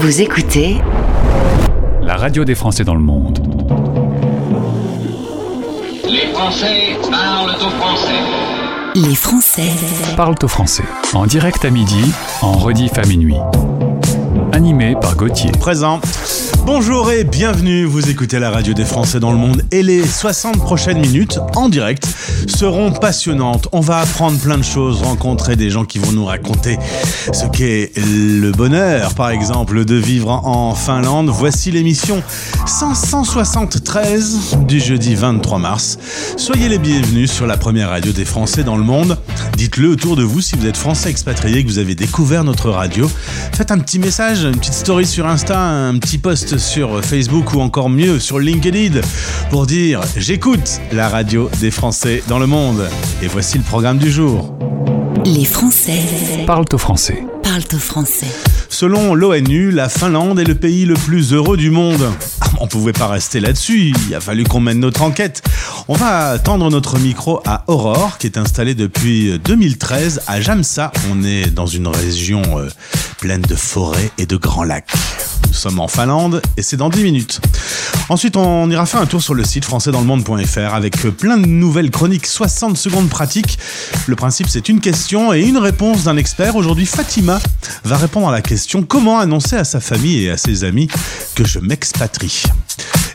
Vous écoutez la radio des Français dans le monde. Les Français parlent au français. Les Français parlent au français. En direct à midi, en rediff à minuit. Animé par Gauthier. Présent. Bonjour et bienvenue, vous écoutez la radio des Français dans le monde et les 60 prochaines minutes en direct seront passionnantes. On va apprendre plein de choses, rencontrer des gens qui vont nous raconter ce qu'est le bonheur, par exemple, de vivre en Finlande. Voici l'émission 573 du jeudi 23 mars. Soyez les bienvenus sur la première radio des Français dans le monde. Dites-le autour de vous si vous êtes français expatrié, que vous avez découvert notre radio. Faites un petit message, une petite story sur Insta, un petit post sur Facebook ou encore mieux sur LinkedIn pour dire j'écoute la radio des Français dans le monde. Et voici le programme du jour. Les Français parlent au français. Parlent au français. Selon l'ONU, la Finlande est le pays le plus heureux du monde. Ah, on pouvait pas rester là-dessus, il a fallu qu'on mène notre enquête. On va tendre notre micro à Aurore, qui est installée depuis 2013 à Jamsa. On est dans une région euh, pleine de forêts et de grands lacs. Nous sommes en Finlande et c'est dans 10 minutes. Ensuite, on ira faire un tour sur le site françaisdanslemonde.fr avec plein de nouvelles chroniques 60 secondes pratiques. Le principe, c'est une question et une réponse d'un expert. Aujourd'hui, Fatima va répondre à la question comment annoncer à sa famille et à ses amis que je m'expatrie?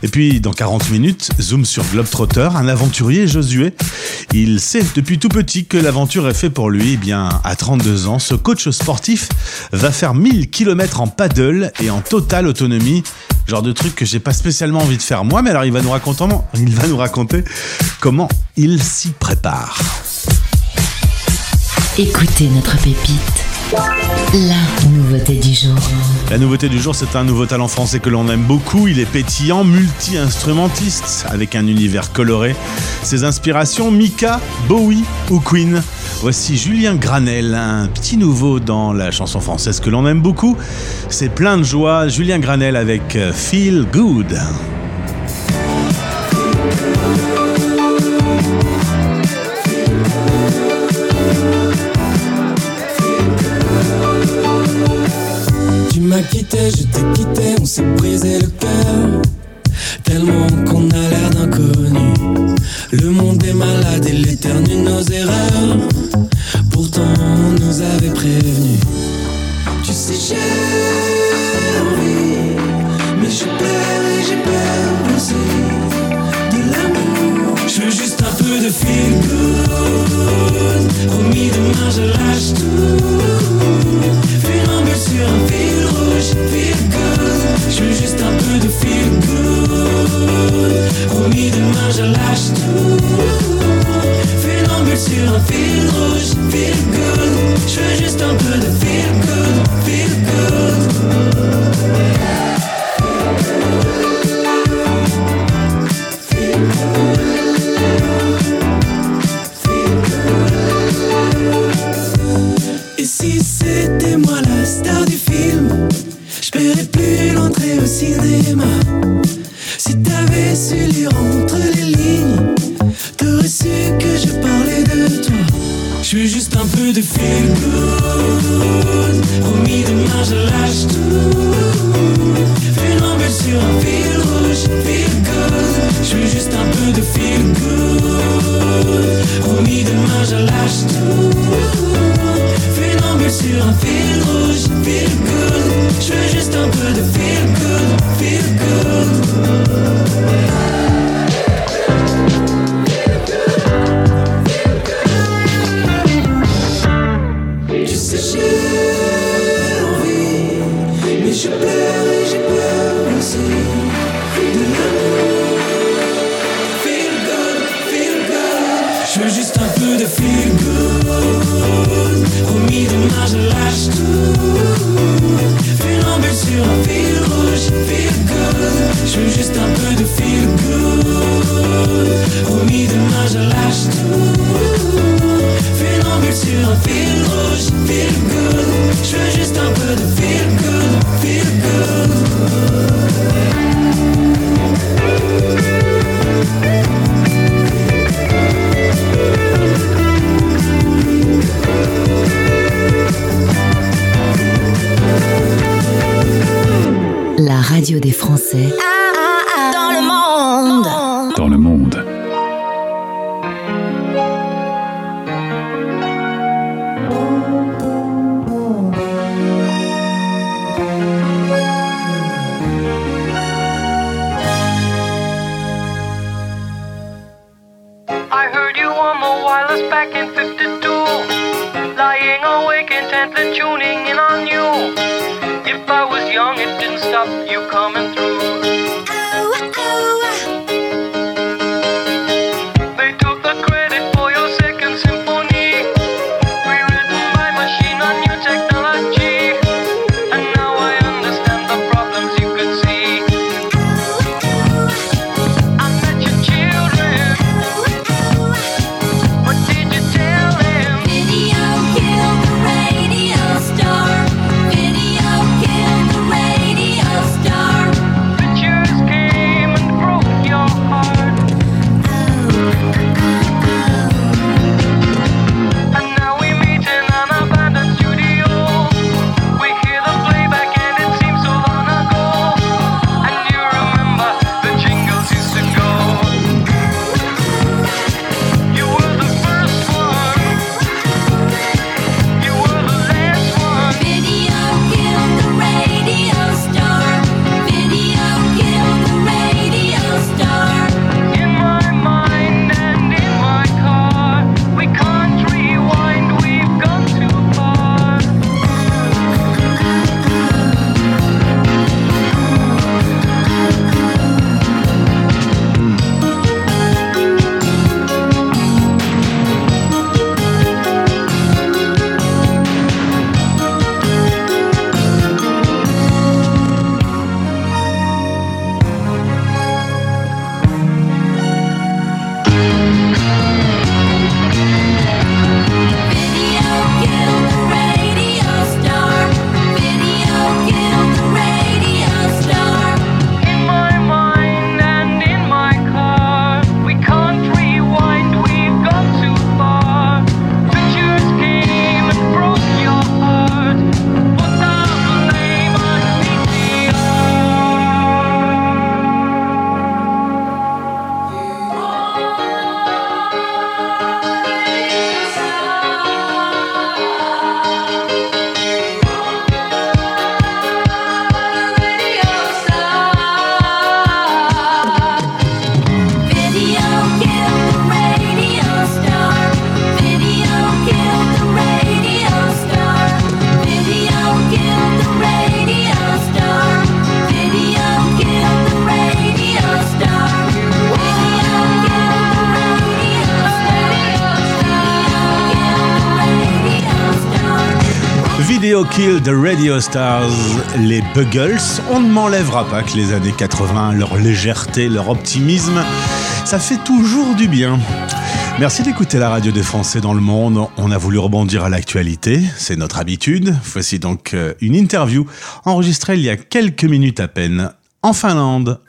Et puis, dans 40 minutes, zoom sur Globetrotter, un aventurier Josué. Il sait depuis tout petit que l'aventure est fait pour lui. Eh bien, à 32 ans, ce coach sportif va faire 1000 km en paddle et en totale autonomie. Genre de truc que j'ai pas spécialement envie de faire moi, mais alors il va nous raconter comment il s'y prépare. Écoutez notre pépite. La nouveauté du jour. La nouveauté du jour, c'est un nouveau talent français que l'on aime beaucoup. Il est pétillant, multi-instrumentiste, avec un univers coloré. Ses inspirations, Mika, Bowie ou Queen. Voici Julien Granel, un petit nouveau dans la chanson française que l'on aime beaucoup. C'est plein de joie. Julien Granel avec Feel Good. Quitté, je t'ai quitté, on s'est brisé le cœur. Tellement qu'on a l'air d'inconnu. Le monde est malade et l'éternue nos erreurs. Pourtant, on nous avait prévenu. Tu sais, j'ai envie, mais je pleure et j'ai peur aussi. De l'amour, je veux juste un peu de feel good. Promis, demain je lâche tout. Good. Kill the Radio Stars, les Buggles. On ne m'enlèvera pas que les années 80, leur légèreté, leur optimisme, ça fait toujours du bien. Merci d'écouter la radio des Français dans le monde. On a voulu rebondir à l'actualité, c'est notre habitude. Voici donc euh, une interview enregistrée il y a quelques minutes à peine en Finlande.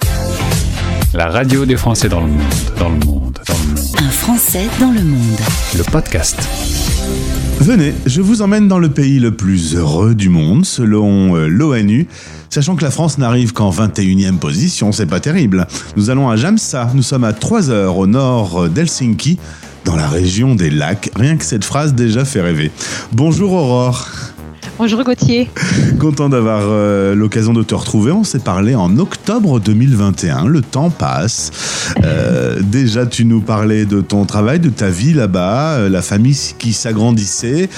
La radio des Français dans le monde, dans le monde, dans le monde. Un Français dans le monde. Le podcast. Venez, je vous emmène dans le pays le plus heureux du monde, selon euh, l'ONU. Sachant que la France n'arrive qu'en 21e position, c'est pas terrible. Nous allons à Jamsa, nous sommes à 3 heures au nord d'Helsinki, dans la région des lacs. Rien que cette phrase déjà fait rêver. Bonjour Aurore, Bonjour Gauthier. content d'avoir euh, l'occasion de te retrouver. On s'est parlé en octobre 2021, le temps passe. Euh, déjà, tu nous parlais de ton travail, de ta vie là-bas, euh, la famille qui s'agrandissait.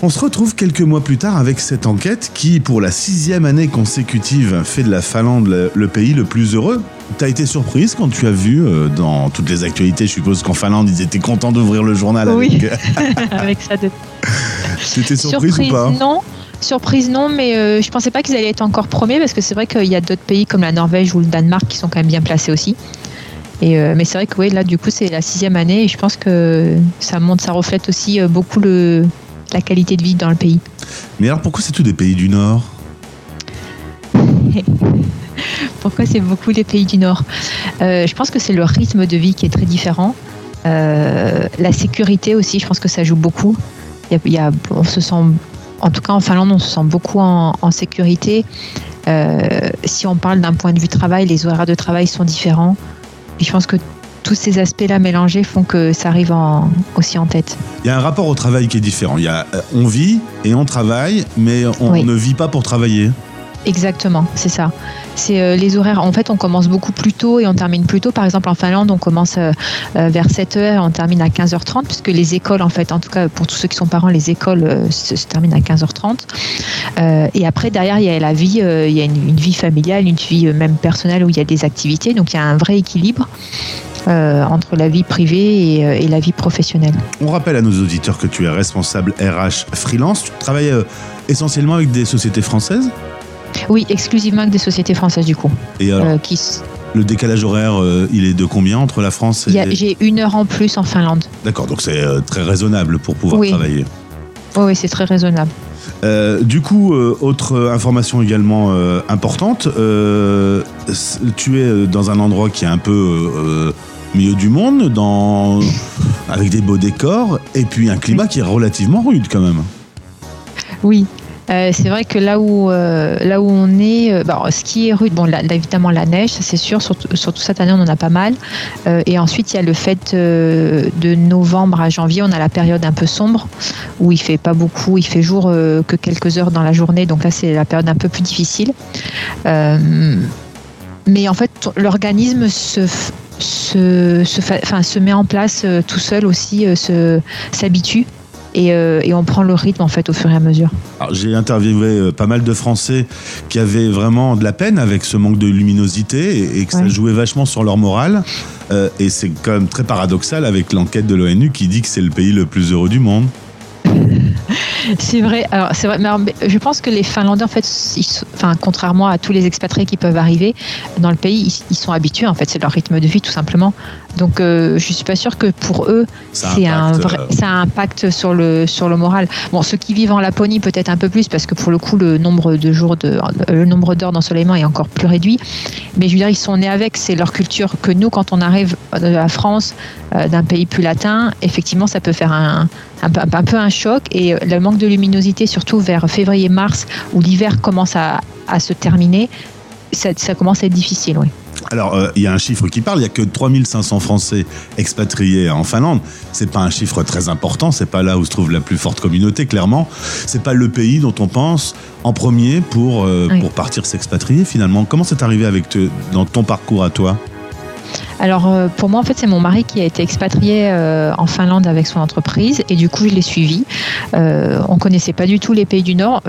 On se retrouve quelques mois plus tard avec cette enquête qui, pour la sixième année consécutive, fait de la Finlande le, pays le plus heureux. T'as été surprise quand tu as vu euh, dans toutes les actualités, je suppose qu'en Finlande, ils étaient contents d'ouvrir le journal Oui. avec... Avec ça de T'étais surprise, ou pas? non. Surprise non, mais euh, je pensais pas qu'ils allaient être encore premiers parce que c'est vrai qu'il y a d'autres pays comme la Norvège ou le Danemark qui sont quand même bien placés aussi. Et euh, mais c'est vrai que oui, là du coup c'est la sixième année et je pense que ça montre, ça reflète aussi euh, beaucoup le, la qualité de vie dans le pays. Mais alors pourquoi c'est tous des pays du Nord? Pourquoi c'est beaucoup les pays du Nord? Euh, Je pense que c'est le rythme de vie qui est très différent. Euh, la sécurité aussi, je pense que ça joue beaucoup. Il y a, il y a- on se sent, en tout cas en Finlande, on se sent beaucoup en, en sécurité. Euh, si on parle d'un point de vue travail, les horaires de travail sont différents. Je pense que tous ces aspects-là mélangés font que ça arrive en- aussi en tête. Il y a un rapport au travail qui est différent. Il y a, euh, on vit et on travaille, mais on Oui. ne vit pas pour travailler. Exactement, c'est ça. C'est euh, les horaires. En fait, on commence beaucoup plus tôt et on termine plus tôt. Par exemple, en Finlande, on commence euh, euh, vers 7h et on termine à 15h30, puisque les écoles, en fait, en tout cas pour tous ceux qui sont parents, les écoles se, se terminent à 15h30. Euh, et après, derrière, il y a la vie, il y a une, une vie familiale, une vie même personnelle où il y a des activités. Donc, il y a un vrai équilibre euh, entre la vie privée et, euh, et la vie professionnelle. On rappelle à nos auditeurs que tu es responsable RH freelance. Tu travailles euh, essentiellement avec des sociétés françaises? Oui, exclusivement avec des sociétés françaises, du coup. Et alors, euh, qui le décalage horaire, euh, il est de combien entre la France et... J'ai une heure en plus en Finlande. D'accord, donc c'est très raisonnable pour pouvoir Oui. travailler. Oui, oui, c'est très raisonnable. Euh, du coup, euh, autre information également euh, importante, euh, tu es euh, dans un endroit qui est un peu euh, milieu du monde, avec des beaux décors, et puis un climat qui est relativement rude quand même. Oui. Euh, c'est vrai que là où, euh, là où on est, ce qui est rude, bon, évidemment la neige, c'est sûr, surtout, cette année on en a pas mal. Euh, et ensuite il y a le fait de novembre à janvier, on a la période un peu sombre où il fait pas beaucoup, il fait jour que quelques heures dans la journée, donc là c'est la période un peu plus difficile. Mais en fait l'organisme se, se, se, met en place tout seul aussi, euh, s'habitue. Et, euh, et on prend le rythme en fait au fur et à mesure. J'ai interviewé euh, pas mal de Français qui avaient vraiment de la peine avec ce manque de luminosité et, et que ça jouait vachement sur leur morale. Euh, et c'est quand même très paradoxal avec l'enquête de l'ONU qui dit que c'est le pays le plus heureux du monde. C'est vrai. Alors c'est vrai. Mais alors, je pense que les Finlandais, en fait, ils enfin, contrairement à tous les expatriés qui peuvent arriver dans le pays, ils, ils sont habitués. En fait, c'est leur rythme de vie, tout simplement. Donc, euh, je suis pas sûre que pour eux, Ça c'est un impacte, vrai, euh, ça a un impact sur le sur le moral. Bon, ceux qui vivent en Laponie peut-être un peu plus parce que pour le coup, le nombre de jours de le nombre d'heures d'ensoleillement est encore plus réduit. Mais je veux dire, ils sont nés avec, c'est leur culture. Que nous, quand on arrive de la France, euh, d'un pays plus latin, effectivement, ça peut faire un, un, peu- un peu un choc. Et euh, le manque de luminosité, surtout vers février-mars, où l'hiver commence à, à se terminer, ça, ça commence à être difficile, oui. Alors, euh, il y a un chiffre qui parle, il y a que 3500 Français expatriés en Finlande. C'est pas un chiffre très important, c'est pas là où se trouve la plus forte communauté, clairement. C'est pas le pays dont on pense en premier pour, euh, Oui. pour partir s'expatrier, finalement. Comment c'est arrivé avec te, dans ton parcours à toi? Alors euh, pour moi en fait c'est mon mari qui a été expatrié euh, en Finlande avec son entreprise et du coup je l'ai suivi. Euh, on connaissait pas du tout les pays du Nord.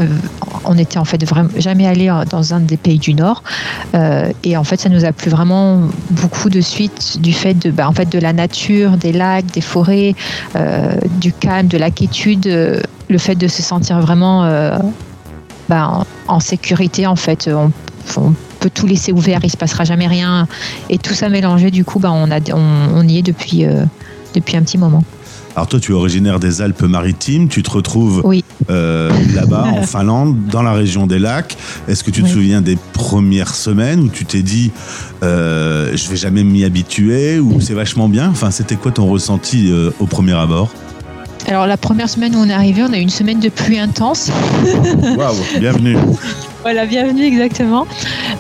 On était en fait vraiment jamais allé dans un des pays du Nord et en fait ça nous a plu vraiment beaucoup de suite du fait de bah, en fait de la nature, des lacs, des forêts, du calme, de la quiétude, le fait de se sentir vraiment bah, en, en sécurité en fait. On peut tout laisser ouvert, il se passera jamais rien. Et tout ça mélangé, du coup, bah, on, a, on, on y est depuis, euh, depuis un petit moment. Alors toi, tu es originaire des Alpes-Maritimes, tu te retrouves Oui. euh, là-bas en Finlande, dans la région des lacs. Est-ce que tu te Oui. souviens des premières semaines où tu t'es dit, euh, je vais jamais m'y habituer ou c'est vachement bien? Enfin, c'était quoi ton ressenti euh, au premier abord? Alors, la première semaine où on est arrivé, on a eu une semaine de pluie intense. Waouh, bienvenue. Voilà, bienvenue exactement.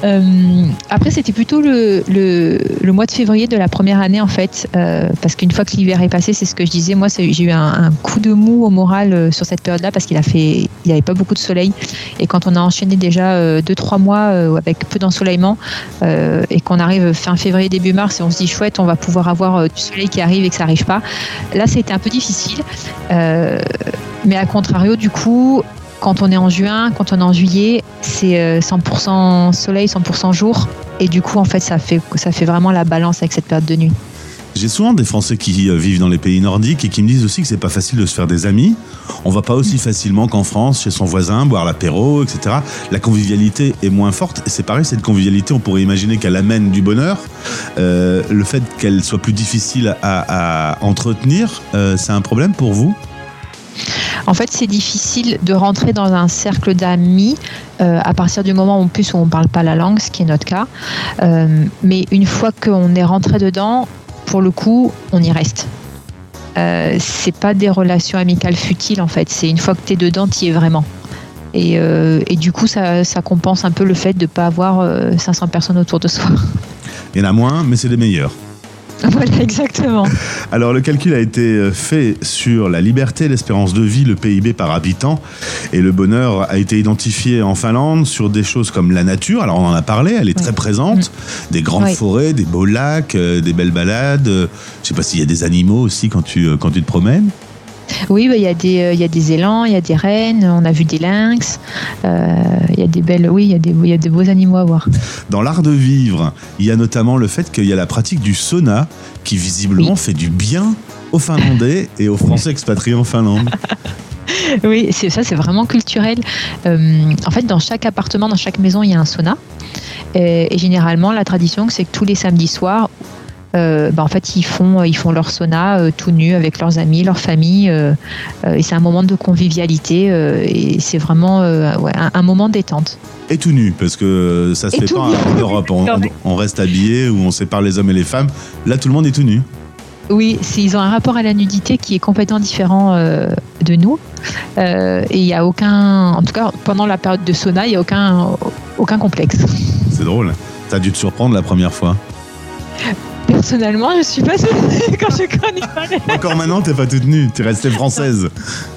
Euh, après, c'était plutôt le, le, mois de février de la première année en fait, euh, parce qu'une fois que l'hiver est passé, c'est ce que je disais. Moi, j'ai eu un, coup de mou au moral euh, sur cette période-là parce qu'il n'y avait pas beaucoup de soleil. Et quand on a enchaîné déjà euh, deux trois mois avec peu d'ensoleillement et qu'on arrive fin février début mars et on se dit chouette, on va pouvoir avoir du soleil qui arrive et que ça arrive pas. Là, c'était un peu difficile. Mais à contrario, du coup, quand on est en juin, quand on est en juillet, c'est euh, 100% soleil, 100% jour. Et du coup, en fait, ça fait, ça fait vraiment la balance avec cette période de nuit. J'ai souvent des Français qui euh, vivent dans les pays nordiques et qui me disent aussi que c'est pas facile de se faire des amis. On va pas aussi facilement qu'en France, chez son voisin, boire l'apéro, etc. La convivialité est moins forte. C'est pareil, cette convivialité, on pourrait imaginer qu'elle amène du bonheur. Euh, le fait qu'elle soit plus difficile à, entretenir, euh, c'est un problème pour vous? En fait, c'est difficile de rentrer dans un cercle d'amis euh, à partir du moment plus, où on ne parle pas la langue, ce qui est notre cas. Euh, mais une fois qu'on est rentré dedans, pour le coup, on y reste. Euh, c'est pas des relations amicales futiles en fait. C'est une fois que tu es dedans, tu y es vraiment. Et, euh, et du coup, ça, ça compense un peu le fait de ne pas avoir euh, 500 personnes autour de soi. Il y en a moins, mais c'est les meilleurs. voilà, exactement. Alors le calcul a été euh, fait sur la liberté, l'espérance de vie, le PIB par habitant et le bonheur a été identifié en Finlande sur des choses comme la nature. Alors on en a parlé, elle est très présente, des grandes Oui. forêts, des beaux lacs, euh, des belles balades. Euh, Je sais pas s'il y a des animaux aussi quand tu euh, quand tu te promènes. Oui, bah, il y, a des, euh, il y a des élans, il y a des rennes, on a vu des lynx, euh, il y a des belles, oui, il y a des, il y a des beaux animaux à voir. Dans l'art de vivre, il y a notamment le fait qu'il y a la pratique du sauna qui visiblement Oui. fait du bien aux Finlandais et aux Français expatriés en Finlande. Oui, c'est ça, c'est vraiment culturel. Euh, en fait, dans chaque appartement, dans chaque maison, il y a un sauna. Et, et généralement, la tradition, c'est que tous les samedis soirs, euh, bah, en fait, ils font, ils font leur sauna euh, tout nus avec leurs amis, leur famille. euh, euh, et c'est un moment de convivialité. euh, et c'est vraiment euh, ouais, un, un moment détente. Et tout nu, parce que ça se Et fait pas nu. en Europe. On, on reste habillé ou on sépare les hommes et les femmes. Là, tout le monde est tout nu. Oui, ils ont un rapport à la nudité qui est complètement différent euh, de nous. Euh, et il n'y a aucun, en tout cas pendant la période de sauna, il n'y a aucun, aucun complexe. C'est drôle. T'as dû te surprendre la première fois. Personnellement, je suis pas sûre quand je connais pas les... Encore maintenant, t'es pas toute nue, t'es restée française.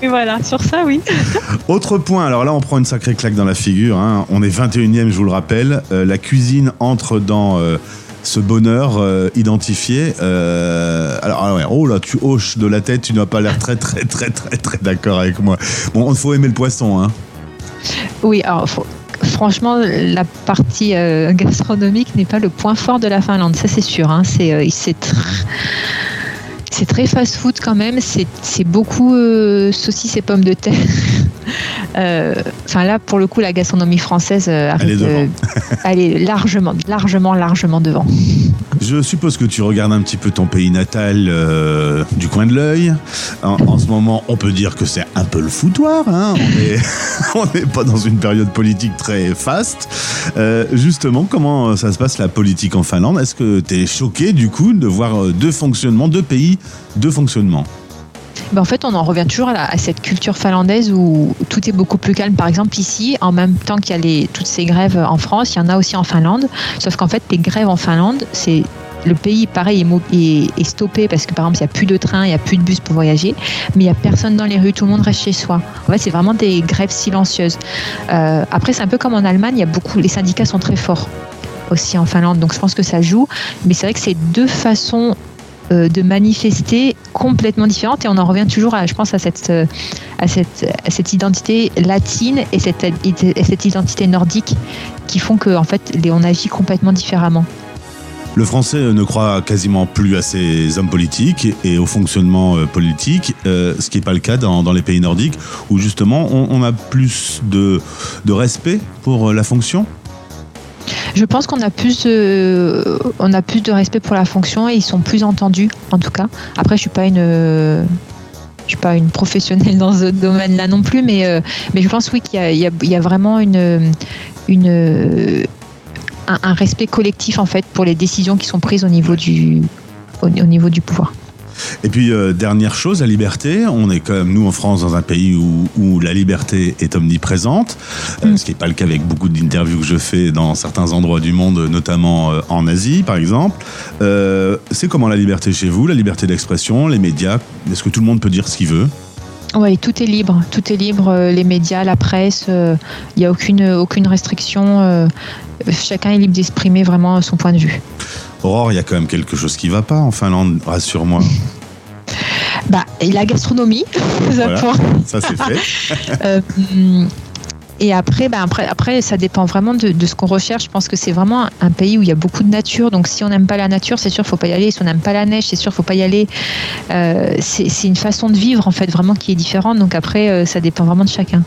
Mais voilà, sur ça, oui. Autre point, alors là, on prend une sacrée claque dans la figure. hein. On est 21e, je vous le rappelle. Euh, la cuisine entre dans euh, ce bonheur euh, identifié. Euh, alors, ah ouais, oh là, tu hoches de la tête, tu n'as pas l'air très, très, très, très, très d'accord avec moi. Bon, il faut aimer le poisson, hein. Oui, alors faut- franchement, la partie euh, gastronomique n'est pas le point fort de la Finlande, ça c'est sûr. hein. C'est euh, c'est tr- c'est très fast-food quand même. C'est c'est beaucoup euh, saucisses et pommes de terre. Euh, Enfin là, pour le coup, la gastronomie française euh, Elle est arrive, devant. euh, elle est largement, largement, largement devant. Je suppose que tu regardes un petit peu ton pays natal euh, du coin de l'œil. En, en ce moment, on peut dire que c'est un peu le foutoir. Hein on est- on n'est pas dans une période politique très faste. Euh, justement, comment ça se passe la politique en Finlande? Est-ce que tu es choqué du coup de voir deux fonctionnements, deux pays, deux fonctionnements En fait, on en revient toujours à, cette culture finlandaise où tout est beaucoup plus calme. Par exemple, ici, en même temps qu'il y a toutes ces grèves en France, il y en a aussi en Finlande. Sauf qu'en fait, les grèves en Finlande, c'est le pays, pareil, est stoppé parce que, par exemple, il n'y a plus de train, il n'y a plus de bus pour voyager, mais il n'y a personne dans les rues, tout le monde reste chez soi. En fait, c'est vraiment des grèves silencieuses. Euh, après, c'est un peu comme en Allemagne, il y a beaucoup, les syndicats sont très forts aussi en Finlande, donc je pense que ça joue. Mais c'est vrai que c'est deux façons euh, de manifester complètement différentes et on en revient toujours à, je pense à cette, euh, à cette, cette identité latine et cette, et cette identité nordique qui font que en fait on agit complètement différemment. Le français euh, ne croit quasiment plus à ses hommes politiques et au fonctionnement euh, politique, ce qui n'est pas le cas dans, les pays nordiques, où justement on, a plus de, respect pour la fonction. Je pense qu'on a plus, de, on a plus de respect pour la fonction et ils sont plus entendus en tout cas. Après, je suis pas une, je suis pas une professionnelle dans ce domaine-là non plus, mais euh, mais je pense oui qu'il y a, vraiment une, une un, respect collectif en fait pour les décisions qui sont prises au niveau du au niveau du pouvoir. Et puis, euh, dernière chose, la liberté. On est quand même, nous, en France, dans un pays où, où la liberté est omniprésente, euh, Mm. ce qui n'est pas le cas avec beaucoup d'interviews que je fais dans certains endroits du monde, notamment euh, en Asie, par exemple. Euh, c'est comment la liberté chez vous, la liberté d'expression, les médias? Est-ce que tout le monde peut dire ce qu'il veut? Oui, tout est libre, tout est libre. euh, Les médias, la presse, euh, il n'y a aucune aucune restriction. euh, Chacun est libre d'exprimer vraiment son point de vue. Aurore, il y a quand même quelque chose qui va pas en Finlande, rassure-moi. Bah, et la gastronomie, ça Voilà. Ça, c'est fait. Euh, et après, bah, après, après, ça dépend vraiment de, de ce qu'on recherche. Je pense que c'est vraiment un pays où il y a beaucoup de nature. Donc, si on n'aime pas la nature, c'est sûr, faut pas y aller. Si on n'aime pas la neige, c'est sûr, faut pas y aller. Euh, c'est une façon de vivre, en fait, vraiment qui est différente. Donc, après, euh, ça dépend vraiment de chacun.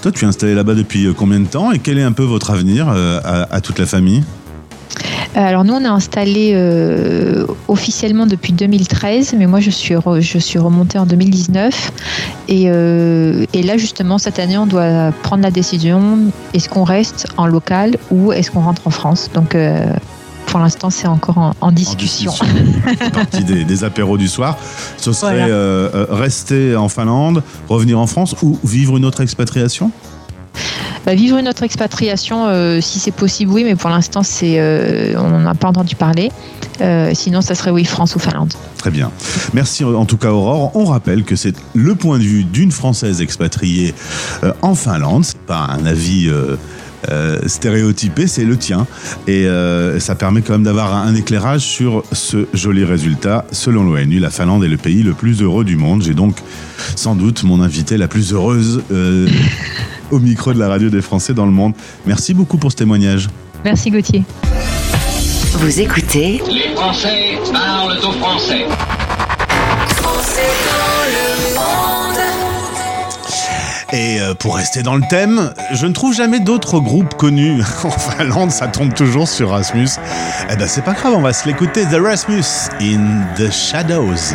Toi, tu es installé là-bas depuis combien de temps? Et quel est un peu votre avenir à, à toute la famille? Alors, nous, on est installé euh, officiellement depuis 2013, mais moi, je suis, re- je suis remontée en 2019. Et, euh, et là, justement, cette année, on doit prendre la décision est-ce qu'on reste en local ou est-ce qu'on rentre en France? Donc, euh, pour l'instant, c'est encore en, en En discussion. Partie des, des apéros du soir. Ce serait Voilà. rester en Finlande, revenir en France ou vivre une autre expatriation? Bah, vivre une autre expatriation, euh, si c'est possible, oui, mais pour l'instant, c'est, euh, on n'en a pas entendu parler. Euh, sinon, ça serait oui, France ou Finlande. Très bien. Merci en tout cas Aurore. On rappelle que c'est le point de vue d'une Française expatriée en Finlande. C'est pas un avis euh, stéréotypé, c'est le tien. Et euh, ça permet quand même d'avoir un éclairage sur ce joli résultat. Selon l'ONU, la Finlande est le pays le plus heureux du monde. J'ai donc sans doute mon invitée la plus heureuse euh, au micro de la radio des Français dans le monde. Merci beaucoup pour ce témoignage. Merci Gauthier. Vous écoutez Les Français parlent au français. Et euh, pour rester dans le thème, je ne trouve jamais d'autres groupes connus en Finlande, ça tombe toujours sur Rasmus. Eh ben c'est pas grave, on va se l'écouter, The Rasmus in the Shadows.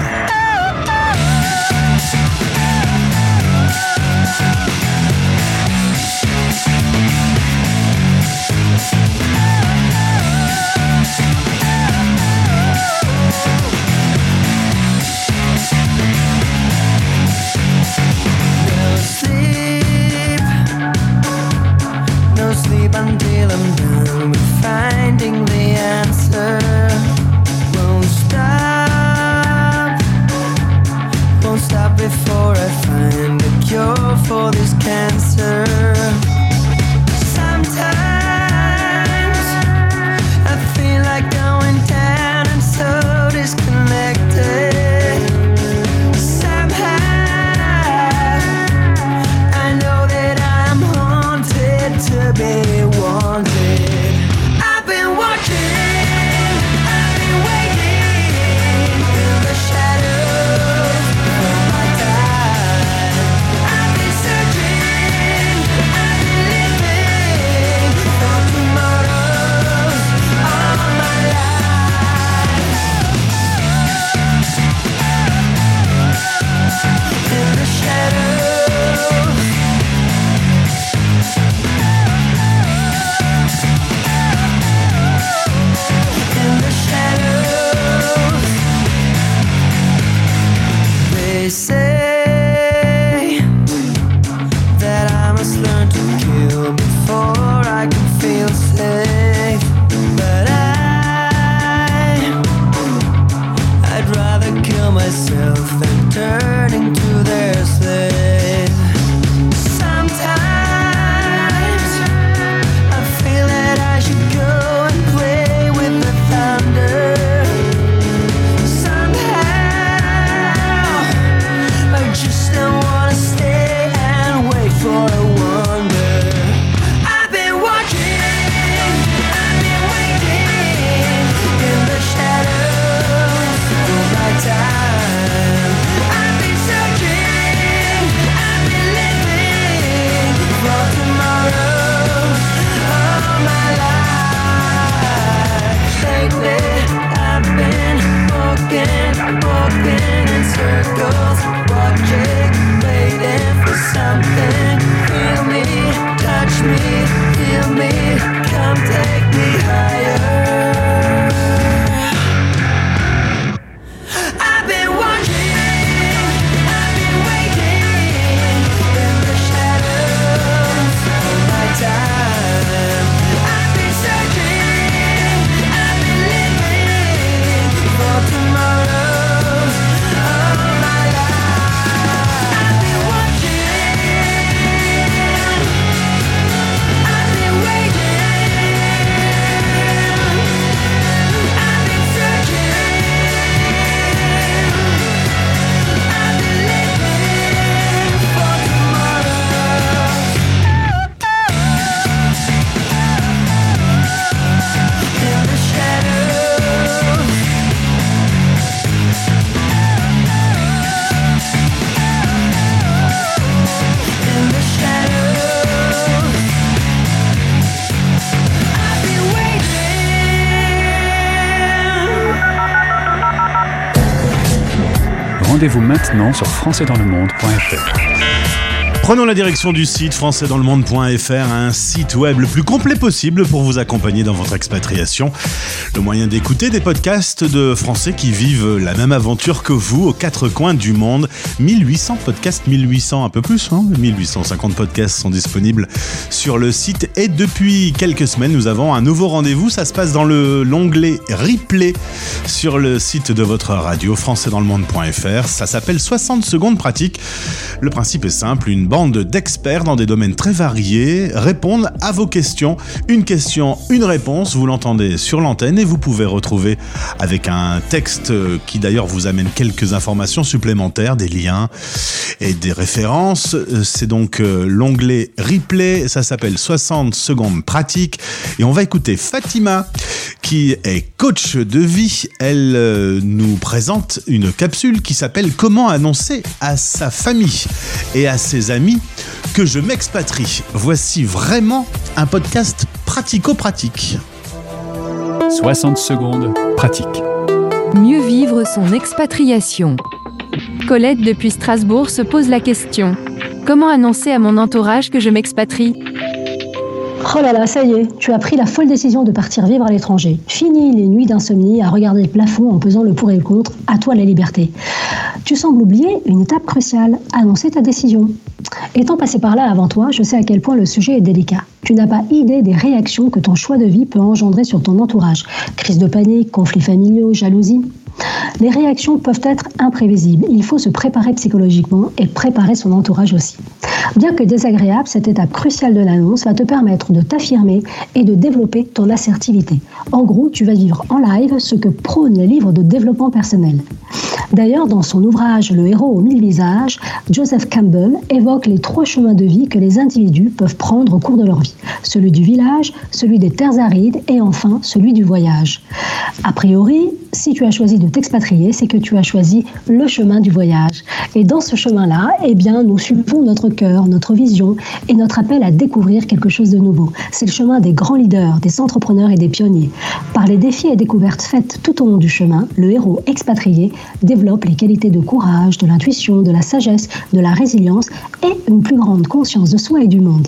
Rendez-vous maintenant sur françaisdanslemonde.fr. Prenons la direction du site françaisdanslemonde.fr, un site web le plus complet possible pour vous accompagner dans votre expatriation. Le moyen d'écouter des podcasts de Français qui vivent la même aventure que vous aux quatre coins du monde. 1800 podcasts, 1800 un peu plus, hein 1850 podcasts sont disponibles sur le site. Et depuis quelques semaines, nous avons un nouveau rendez-vous. Ça se passe dans le l'onglet Replay sur le site de votre radio françaisdanslemonde.fr. Ça s'appelle 60 secondes pratiques. Le principe est simple, bande d'experts dans des domaines très variés répondent à vos questions. Une question, une réponse, vous l'entendez sur l'antenne et vous pouvez retrouver avec un texte qui d'ailleurs vous amène quelques informations supplémentaires, des liens et des références. C'est donc euh, l'onglet replay, ça s'appelle 60 secondes pratiques et on va écouter Fatima qui est coach de vie. Elle euh, nous présente une capsule qui s'appelle Comment annoncer à sa famille et à ses amis que je m'expatrie. Voici vraiment un podcast pratico-pratique. 60 secondes pratique. Mieux vivre son expatriation. Colette depuis Strasbourg se pose la question. Comment annoncer à mon entourage que je m'expatrie? Oh là là, ça y est, tu as pris la folle décision de partir vivre à l'étranger. Fini les nuits d'insomnie à regarder le plafond en pesant le pour et le contre, à toi la liberté. Tu sembles oublier une étape cruciale, annoncer ta décision. Étant passé par là avant toi, je sais à quel point le sujet est délicat. Tu n'as pas idée des réactions que ton choix de vie peut engendrer sur ton entourage. Crise de panique, conflits familiaux, jalousie. Les réactions peuvent être imprévisibles. Il faut se préparer psychologiquement et préparer son entourage aussi. Bien que désagréable, cette étape cruciale de l'annonce va te permettre de t'affirmer et de développer ton assertivité. En gros, tu vas vivre en live ce que prônent les livres de développement personnel. D'ailleurs, dans son ouvrage Le héros aux mille visages, Joseph Campbell évoque les trois chemins de vie que les individus peuvent prendre au cours de leur vie. Celui du village, celui des terres arides et enfin celui du voyage. A priori, si tu as choisi de t'expatrier, c'est que tu as choisi le chemin du voyage. Et dans ce chemin-là, eh bien, nous suivons notre cœur, notre vision et notre appel à découvrir quelque chose de nouveau. C'est le chemin des grands leaders, des entrepreneurs et des pionniers. Par les défis et découvertes faites tout au long du chemin, le héros expatrié développe les qualités de courage, de l'intuition, de la sagesse, de la résilience et une plus grande conscience de soi et du monde.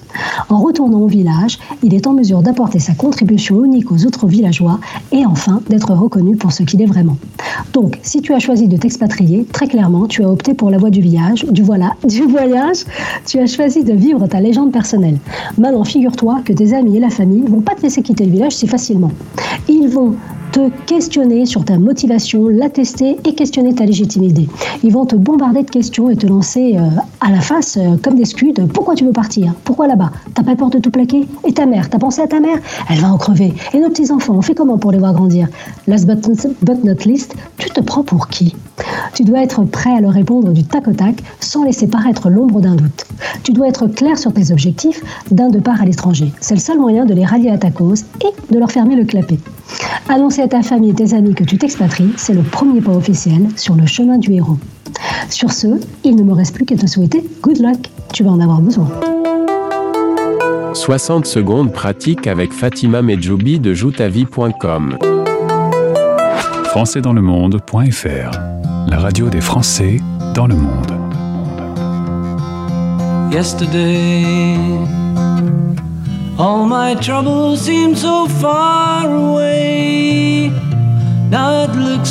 En retournant au village, il est en mesure d'apporter sa contribution unique aux autres villageois et enfin d'être reconnu pour ce qu'il est vraiment. Donc, si tu as choisi de t'expatrier, très clairement, tu as opté pour la voie du village, du voilà, du voyage. Tu as choisi de vivre ta légende personnelle. Maintenant, figure-toi que tes amis et la famille vont pas te laisser quitter le village si facilement. Ils vont te questionner sur ta motivation, la tester et questionner ta légitimité. Ils vont te bombarder de questions et te lancer euh, à la face euh, comme des scuds. Pourquoi tu veux partir? Pourquoi là-bas? T'as pas peur de tout plaquer? Et ta mère? T'as pensé à ta mère? Elle va en crever. Et nos petits-enfants, on fait comment pour les voir grandir? Last but, but not least, tu te prends pour qui? Tu dois être prêt à leur répondre du tac au tac sans laisser paraître l'ombre d'un doute. Tu dois être clair sur tes objectifs d'un départ à l'étranger. C'est le seul moyen de les rallier à ta cause et de leur fermer le clapet. Annoncer à ta famille et tes amis que tu t'expatries, c'est le premier pas officiel sur le chemin du héros. Sur ce, il ne me reste plus qu'à te souhaiter good luck. Tu vas en avoir besoin. 60 secondes pratiques avec Fatima Medjoubi de joutavie.com. Françaisdanslemonde.fr La radio des Français dans le monde. Yesterday, all my troubles seem so far away.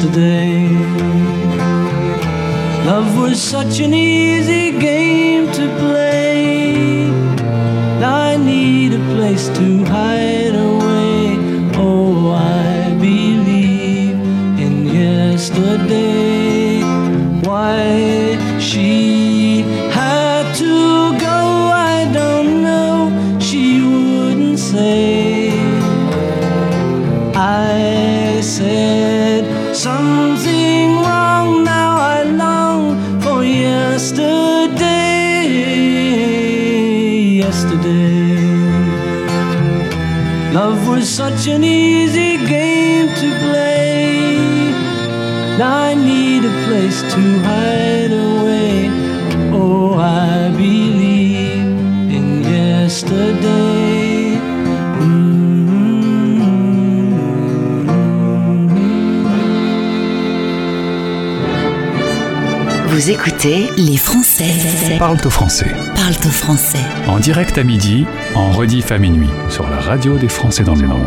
Yesterday. Love was such an easy I need a place to hide away. Oh, I believe in yesterday. Vous écoutez Les Français Parle au français. parlent au français. En direct à midi, en rediff à minuit, sur la radio des Français dans le monde.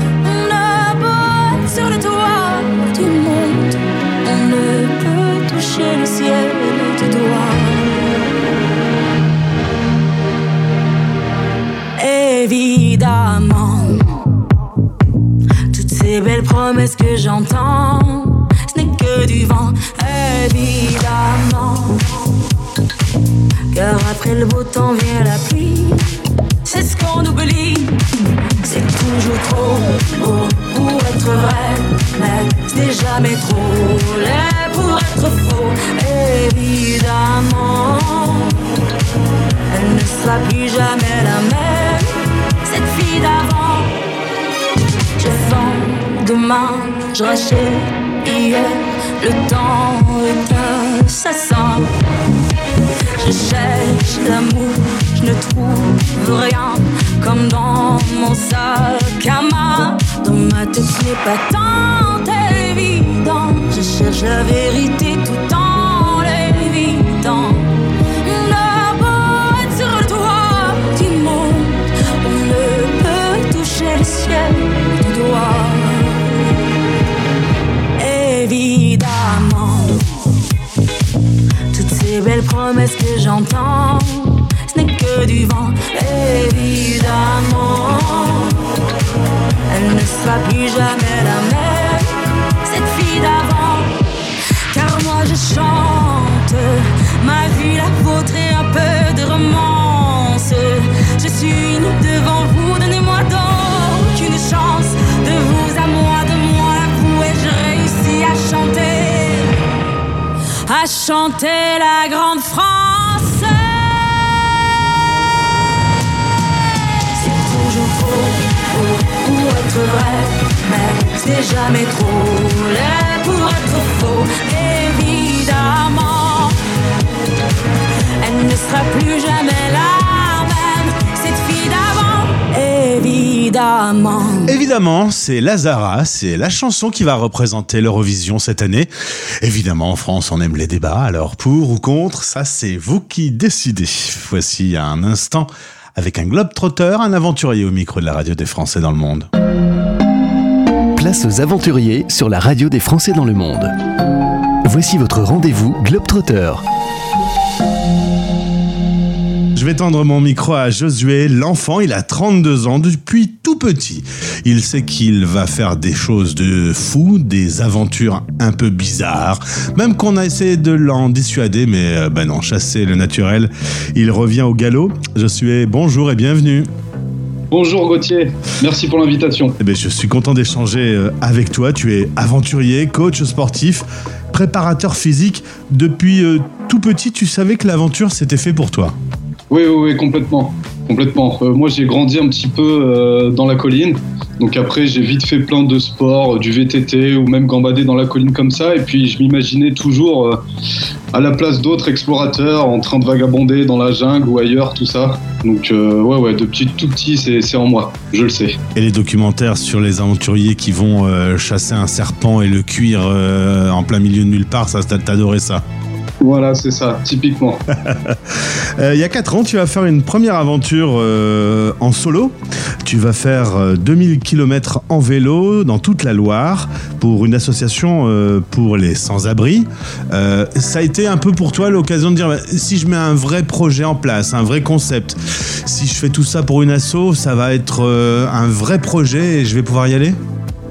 Évidemment, toutes ces belles promesses que j'entends, ce n'est que du vent. Évidemment, car après le beau temps vient la pluie. C'est ce qu'on oublie, c'est toujours trop beau pour être vrai, mais ce n'est jamais trop laid pour être faux. Évidemment, elle ne sera plus jamais la même, cette fille d'avant. Je vends demain, je rachète hier, le temps est assassin. Je cherche l'amour, je ne trouve rien comme dans mon sac à main. Dans ma tête, ce n'est pas tant évident. Je cherche la vérité tout en l'évitant. Ciel du doigt. Évidemment. Toutes ces belles promesses que j'entends, ce n'est que du vent, évidemment. Elle ne sera plus jamais la même, cette fille d'avant. Car moi je chante ma vie, la vôtre et un peu de romance. Je suis devant vous, donnez-moi chanter la grande France. C'est toujours trop beau pour être vrai, mais c'est jamais trop laid pour être faux. Évidemment, elle ne sera plus jamais la Évidemment. Évidemment, c'est Lazara, c'est la chanson qui va représenter l'Eurovision cette année. Évidemment, en France, on aime les débats, alors pour ou contre, ça c'est vous qui décidez. Voici un instant avec un globe trotteur, un aventurier au micro de la radio des Français dans le monde. Place aux aventuriers sur la radio des Français dans le monde. Voici votre rendez-vous Globetrotter. Je vais tendre mon micro à Josué. L'enfant, il a 32 ans depuis tout petit. Il sait qu'il va faire des choses de fou, des aventures un peu bizarres. Même qu'on a essayé de l'en dissuader, mais euh, ben non, chasser le naturel. Il revient au galop. Josué, bonjour et bienvenue. Bonjour Gauthier, merci pour l'invitation. Eh ben, je suis content d'échanger euh, avec toi. Tu es aventurier, coach sportif, préparateur physique. Depuis euh, tout petit, tu savais que l'aventure, c'était fait pour toi. Oui, oui, oui, complètement. complètement. Euh, moi, j'ai grandi un petit peu euh, dans la colline. Donc après, j'ai vite fait plein de sports, du VTT ou même gambader dans la colline comme ça. Et puis, je m'imaginais toujours euh, à la place d'autres explorateurs en train de vagabonder dans la jungle ou ailleurs, tout ça. Donc ouais, ouais, depuis tout petit, c'est en moi, je le sais. Et les documentaires sur les aventuriers qui vont chasser un serpent et le cuire en plein milieu de nulle part, ça, t'as ça? Voilà, c'est ça, typiquement. Euh, il y a 4 ans, tu vas faire une première aventure euh, en solo. Tu vas faire euh, 2000 km en vélo dans toute la Loire pour une association euh, pour les sans-abri. Ça a été un peu pour toi l'occasion de dire bah, si je mets un vrai projet en place, un vrai concept, si je fais tout ça pour une asso, ça va être un vrai projet et je vais pouvoir y aller?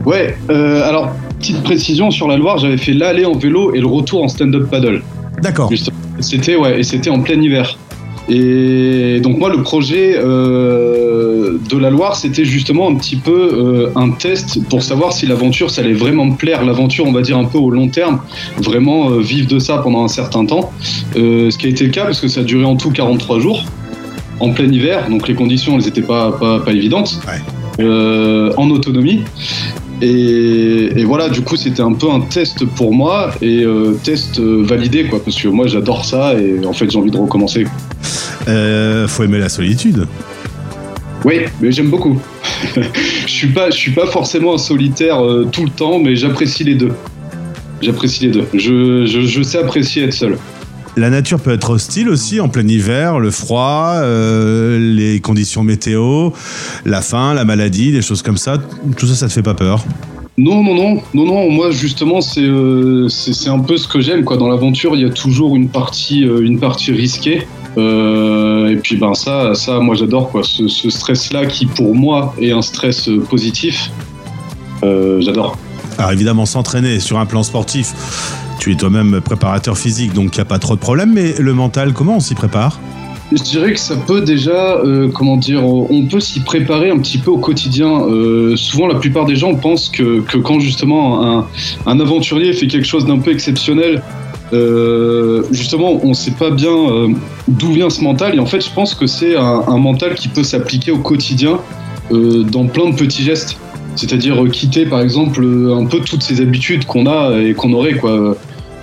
Ouais, alors, petite précision sur la Loire, j'avais fait l'aller en vélo et le retour en stand-up paddle. D'accord. C'était ouais, et c'était en plein hiver. Et donc moi, le projet euh, de la Loire, c'était justement un petit peu euh, un test pour savoir si l'aventure, ça allait vraiment me plaire. L'aventure, on va dire un peu au long terme, vraiment euh, vivre de ça pendant un certain temps. Ce qui a été le cas parce que ça a duré en tout 43 jours en plein hiver, donc les conditions, elles n'étaient pas, pas, pas évidentes. En autonomie. Et, et voilà, du coup, c'était un peu un test pour moi et euh, test euh, validé, quoi, parce que moi j'adore ça et en fait j'ai envie de recommencer. Euh, faut aimer la solitude. Oui, mais j'aime beaucoup. je suis pas, je suis pas forcément un solitaire euh, tout le temps, mais j'apprécie les deux. J'apprécie les deux. Je, je, je sais apprécier être seul. La nature peut être hostile aussi en plein hiver, le froid, euh, les conditions météo, la faim, la maladie, des choses comme ça. Tout ça, ça te fait pas peur? Non, non, non, non, non. Moi, justement, c'est euh, un peu ce que j'aime, quoi. Dans l'aventure, il y a toujours une partie, euh, une partie risquée. Euh, et puis, ben ça, ça, moi, j'adore, quoi. Ce, ce stress-là, qui pour moi est un stress positif, j'adore. Alors évidemment, s'entraîner sur un plan sportif, tu es toi-même préparateur physique, donc il n'y a pas trop de problème, mais le mental, comment on s'y prépare? Je dirais que ça peut déjà, euh, comment dire, on peut s'y préparer un petit peu au quotidien. Euh, souvent, la plupart des gens pensent que, quand justement un, aventurier fait quelque chose d'un peu exceptionnel, euh, justement, on ne sait pas bien d'où vient ce mental. Et en fait, je pense que c'est un, un mental qui peut s'appliquer au quotidien dans plein de petits gestes. C'est-à-dire quitter, par exemple, un peu toutes ces habitudes qu'on a et qu'on aurait, quoi.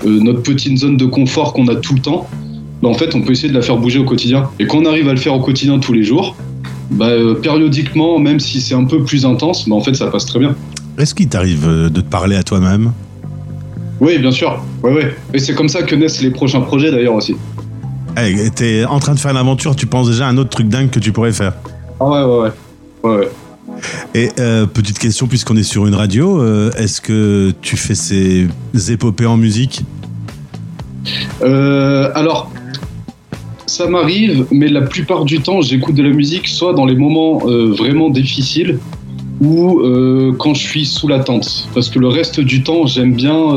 Euh, notre petite zone de confort qu'on a tout le temps. Bah, en fait, on peut essayer de la faire bouger au quotidien. Et quand on arrive à le faire au quotidien tous les jours, bah, euh, périodiquement, même si c'est un peu plus intense, bah, en fait, ça passe très bien. Est-ce qu'il t'arrive euh, de te parler à toi-même? Oui, bien sûr. Ouais, ouais. Et c'est comme ça que naissent les prochains projets d'ailleurs aussi. hey, T'es en train de faire une aventure, tu penses déjà à un autre truc dingue que tu pourrais faire? Ah ouais, ouais, ouais. ouais, ouais. Et euh, petite question, puisqu'on est sur une radio, euh, est-ce que tu fais ces épopées en musique? Euh, alors, ça m'arrive, mais la plupart du temps, j'écoute de la musique soit dans les moments vraiment difficiles ou quand je suis sous la tente. Parce que le reste du temps, j'aime bien,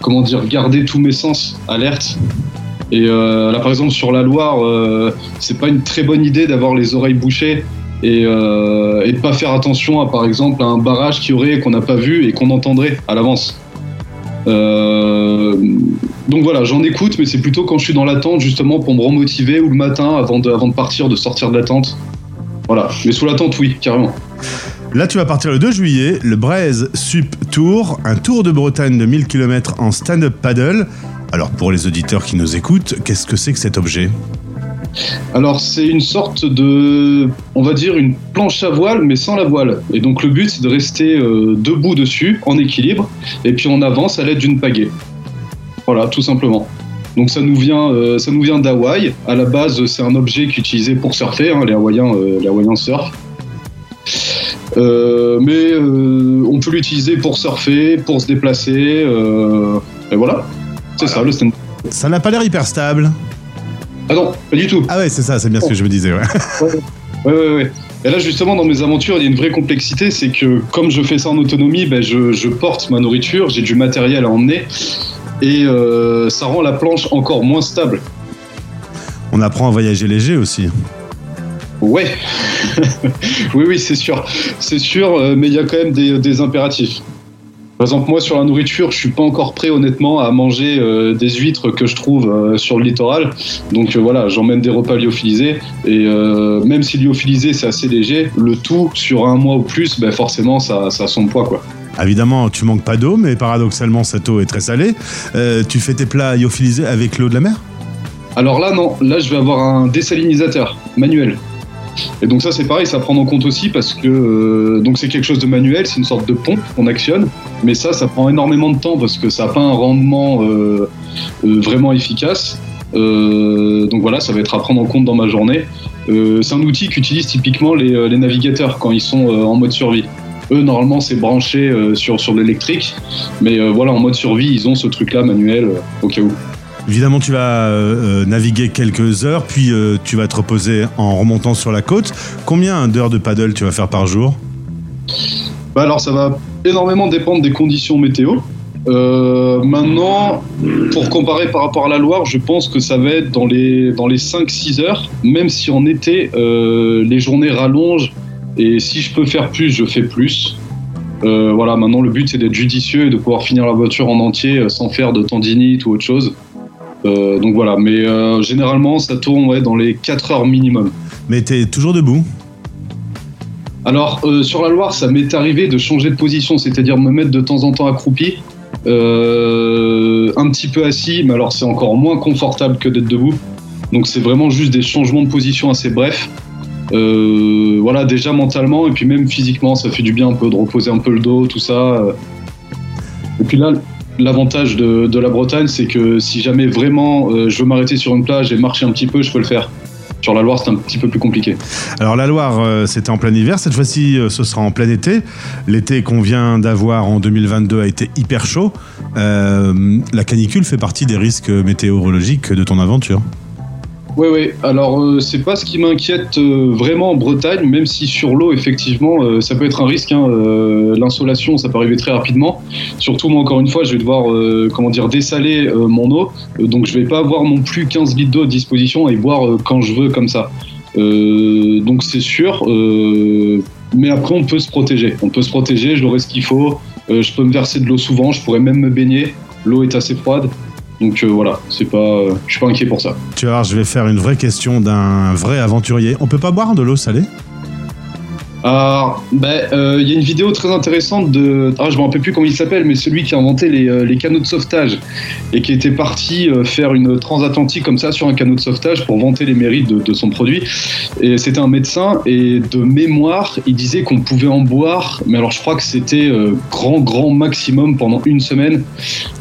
comment dire, garder tous mes sens alertes. Et là, par exemple, sur la Loire, c'est pas une très bonne idée d'avoir les oreilles bouchées et, euh, et de pas faire attention à, par exemple, à un barrage qui aurait qu'on n'a pas vu et qu'on entendrait à l'avance. Euh, donc voilà, j'en écoute, mais c'est plutôt quand je suis dans l'attente, justement, pour me remotiver ou le matin avant de, avant de partir, de sortir de l'attente. Voilà, mais sous l'attente, oui, carrément. Là, tu vas partir le 2 juillet, le Braise Sup Tour, un tour de Bretagne de 1000 km en stand-up paddle. Alors, pour les auditeurs qui nous écoutent, qu'est-ce que c'est que cet objet? Alors, c'est une sorte de, on va dire, une planche à voile, mais sans la voile. Et donc, le but, c'est de rester euh, debout dessus, en équilibre, et puis on avance à l'aide d'une pagaie. Voilà, tout simplement. Donc, ça nous vient, euh, ça nous vient d'Hawaï. À la base, c'est un objet qui est utilisé pour surfer. hein, les Hawaïens, euh, les Hawaïens surfent. Euh, mais euh, on peut l'utiliser pour surfer, pour se déplacer. euh, et voilà, c'est ça le stand. Ça n'a pas l'air hyper stable. Ah non, pas du tout. Ah ouais, c'est ça, c'est bien ce que je me disais. Ouais. Ouais, ouais, ouais. Et là, justement, dans mes aventures, il y a une vraie complexité, c'est que comme je fais ça en autonomie, ben, je, je porte ma nourriture, j'ai du matériel à emmener, et euh, ça rend la planche encore moins stable. On apprend à voyager léger aussi. Ouais, oui, oui, c'est sûr, c'est sûr, euh, mais il y a quand même des, des impératifs. Par exemple, moi, sur la nourriture, je suis pas encore prêt, honnêtement, à manger euh, des huîtres que je trouve euh, sur le littoral. Donc euh, voilà, j'emmène des repas lyophilisés. Et même si lyophilisé, c'est assez léger, le tout, sur un mois ou plus, ben forcément, ça, ça a son poids, quoi. Évidemment, tu manques pas d'eau, mais paradoxalement, cette eau est très salée. Tu fais tes plats lyophilisés avec l'eau de la mer? Alors là, non. Là, je vais avoir un désalinisateur manuel. Et donc ça, c'est pareil, ça prend en compte aussi parce que euh, donc c'est quelque chose de manuel, c'est une sorte de pompe qu'on actionne. Mais ça, ça prend énormément de temps parce que ça n'a pas un rendement euh, euh, vraiment efficace. Donc voilà, ça va être à prendre en compte dans ma journée. C'est un outil qu'utilisent typiquement les, navigateurs quand ils sont en mode survie. Eux, normalement, c'est branché sur, sur l'électrique, mais voilà, en mode survie, ils ont ce truc-là manuel au cas où. Évidemment, tu vas euh, euh, naviguer quelques heures, puis euh, tu vas te reposer en remontant sur la côte. Combien d'heures de paddle tu vas faire par jour? Bah alors, ça va énormément dépendre des conditions météo. Maintenant, pour comparer par rapport à la Loire, je pense que ça va être dans les, dans les 5-6 heures, même si en été, les journées rallongent. Et si je peux faire plus, je fais plus. Voilà, maintenant le but c'est d'être judicieux et de pouvoir finir la voiture en entier sans faire de tendinite ou autre chose. Euh, donc voilà, mais euh, généralement ça tourne ouais, dans les 4 heures minimum. Mais t'es toujours debout? Alors, euh, sur la Loire, ça m'est arrivé de changer de position, c'est-à-dire me mettre de temps en temps accroupi, un petit peu assis, mais alors c'est encore moins confortable que d'être debout. Donc c'est vraiment juste des changements de position assez brefs. Voilà, déjà mentalement et puis même physiquement, ça fait du bien un peu de reposer un peu le dos, tout ça. Et puis là, l'avantage de, la Bretagne, c'est que si jamais vraiment euh, je veux m'arrêter sur une plage et marcher un petit peu, je peux le faire. Sur la Loire, c'est un petit peu plus compliqué. Alors la Loire, euh, c'était en plein hiver. Cette fois-ci, euh, ce sera en plein été. L'été qu'on vient d'avoir en 2022 a été hyper chaud. La canicule fait partie des risques météorologiques de ton aventure. Oui, oui. Alors, euh, c'est pas ce qui m'inquiète euh, vraiment en Bretagne, même si sur l'eau, effectivement, euh, ça peut être un risque. hein. Euh, L'insolation, ça peut arriver très rapidement. Surtout, moi, encore une fois, je vais devoir, comment dire, dessaler mon eau. Donc, je vais pas avoir non plus 15 litres d'eau à disposition et boire quand je veux, comme ça. Donc, c'est sûr. mais après, on peut se protéger. On peut se protéger, j'aurai ce qu'il faut. Je peux me verser de l'eau souvent, je pourrais même me baigner. L'eau est assez froide. Donc euh, voilà, c'est pas, euh, je suis pas inquiet pour ça. Tu vas voir, je vais faire une vraie question d'un vrai aventurier. On peut pas boire de l'eau salée? Alors, ben, euh, il y a une vidéo très intéressante de. Ah, je me rappelle plus comment il s'appelle, mais celui qui a inventé les, euh, les canaux de sauvetage et qui était parti euh, faire une transatlantique comme ça sur un canot de sauvetage pour vanter les mérites de, de son produit. Et c'était un médecin et de mémoire, il disait qu'on pouvait en boire, mais alors je crois que c'était euh, grand, grand maximum pendant une semaine.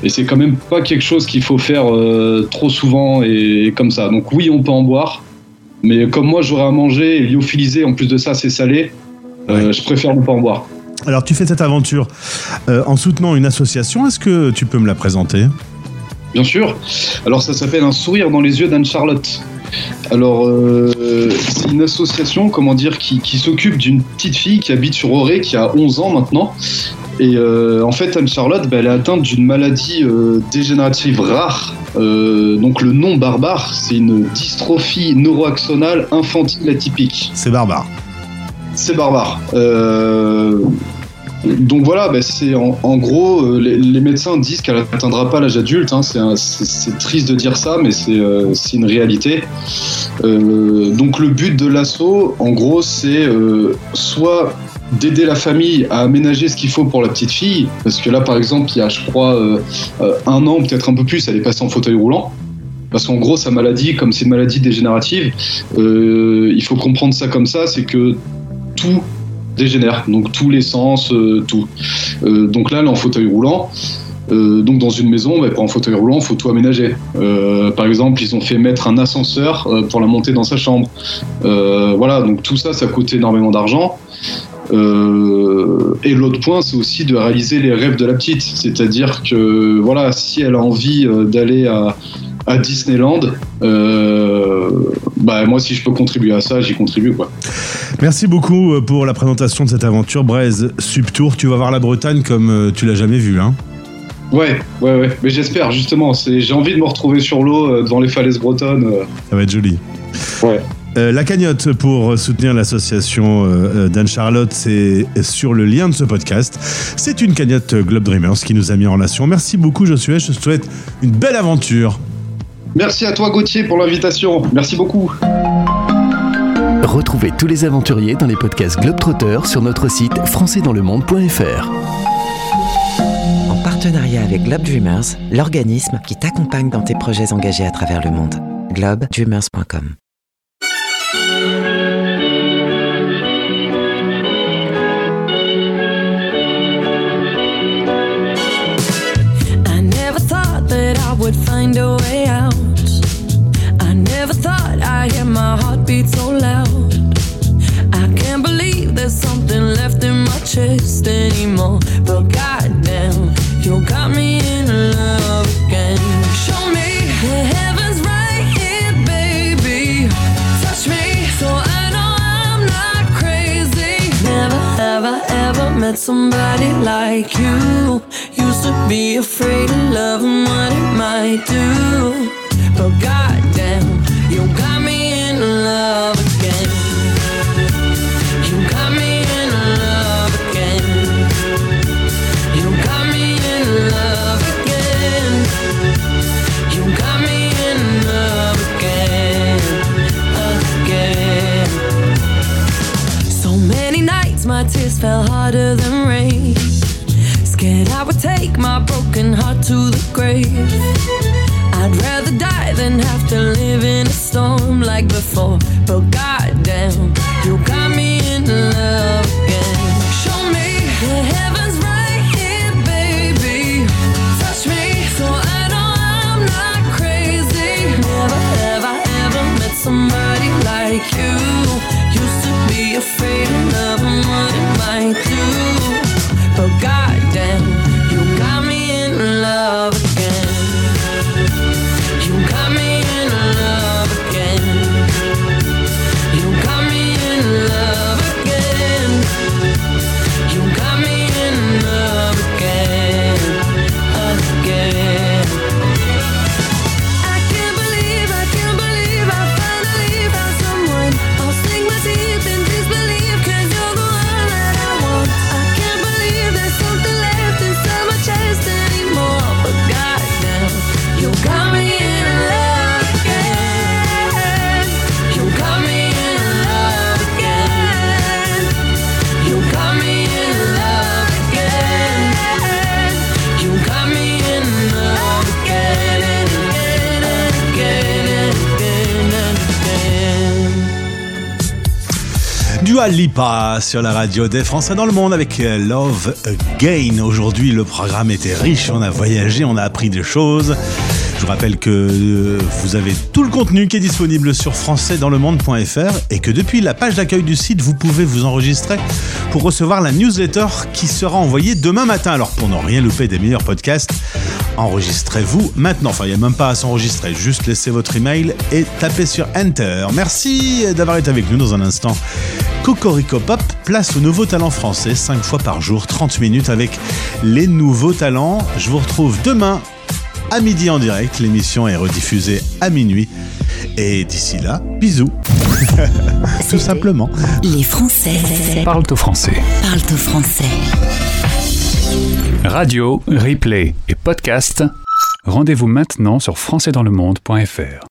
Et c'est quand même pas quelque chose qu'il faut faire euh, trop souvent et, et comme ça. Donc oui, on peut en boire. Mais comme moi j'aurais à manger et lyophilisé, en plus de ça c'est salé, euh, je préfère ne pas en boire. Alors tu fais cette aventure euh, en soutenant une association. Est-ce que tu peux me la présenter? Bien sûr. Alors ça s'appelle Un sourire dans les yeux d'Anne-Charlotte. Alors euh, c'est une association, comment dire, qui, qui s'occupe d'une petite fille qui habite sur Auray, qui a 11 ans maintenant. Et euh, en fait, Anne-Charlotte, bah, elle est atteinte d'une maladie euh, dégénérative rare. Euh, donc le nom barbare, c'est une dystrophie neuroaxonale infantile atypique. C'est barbare. C'est barbare. Euh, donc voilà, bah, c'est en, gros, euh, les, médecins disent qu'elle n'atteindra pas l'âge adulte. hein. c'est triste de dire ça, mais c'est euh, une réalité. Donc le but de l'assaut, en gros, c'est soit d'aider la famille à aménager ce qu'il faut pour la petite fille, parce que là, par exemple, il y a, je crois, un an, peut-être un peu plus, elle est passée en fauteuil roulant. Parce qu'en gros, sa maladie, comme c'est une maladie dégénérative, il faut comprendre ça comme ça, c'est que dégénère, donc tous les sens, euh, tout. Euh, donc là, en fauteuil roulant. Euh, donc dans une maison, bah, pour un fauteuil roulant, faut tout aménager. Par exemple, ils ont fait mettre un ascenseur pour la monter dans sa chambre. Voilà, donc tout ça, ça coûte énormément d'argent. Et l'autre point, c'est aussi de réaliser les rêves de la petite. C'est-à-dire que voilà, si elle a envie d'aller à, à Disneyland, euh, bah moi, si je peux contribuer à ça, j'y contribue quoi. Merci beaucoup euh, pour la présentation de cette aventure Braise Subtour. Tu vas voir la Bretagne comme euh, tu l'as jamais vue. Hein Ouais, ouais, ouais. Mais j'espère justement. C'est, j'ai envie de me retrouver sur l'eau devant les falaises bretonnes. Ça va être joli. Ouais. Euh, la cagnotte pour soutenir l'association euh, d'Anne-Charlotte, c'est sur le lien de ce podcast. C'est une cagnotte Globe Dreamers qui nous a mis en relation. Merci beaucoup, Josué. Je te souhaite une belle aventure. Merci à toi Gauthier pour l'invitation. Merci beaucoup. Retrouvez tous les aventuriers dans les podcasts Globetrotter sur notre site françaisdanslemonde.fr. En partenariat avec Globe Dreamers, l'organisme qui t'accompagne dans tes projets engagés à travers le monde. globedreamers.com heartbeat so loud. I can't believe there's something left in my chest anymore. But goddamn, you got me in love again. Show me the heavens right here, baby. Touch me so I know I'm not crazy. Never ever ever met somebody like you. Used to be afraid of love and what it might do. But goddamn, you got me to the grave. I'd rather die than have to live in a storm like before. But goddamn, Lipa sur la radio des Français dans le monde avec euh, Love Again. Aujourd'hui, le programme était riche, on a voyagé, on a appris des choses. Je vous rappelle que euh, vous avez tout le contenu qui est disponible sur françaisdanslemonde.fr et que depuis la page d'accueil du site, vous pouvez vous enregistrer pour recevoir la newsletter qui sera envoyée demain matin. Alors pour ne rien louper des meilleurs podcasts, enregistrez-vous maintenant. Enfin, il n'y a même pas à s'enregistrer, juste laissez votre email et tapez sur Enter. Merci d'avoir été avec nous dans un instant. Cocorico Pop, place aux nouveaux talents français, 5 fois par jour, 30 minutes avec les nouveaux talents. Je vous retrouve demain à midi en direct. L'émission est rediffusée à minuit. Et d'ici là, bisous. Tout simplement. Les Français Parle au français. parlent au français. Radio, replay et podcast. Rendez-vous maintenant sur françaisdanslemonde.fr.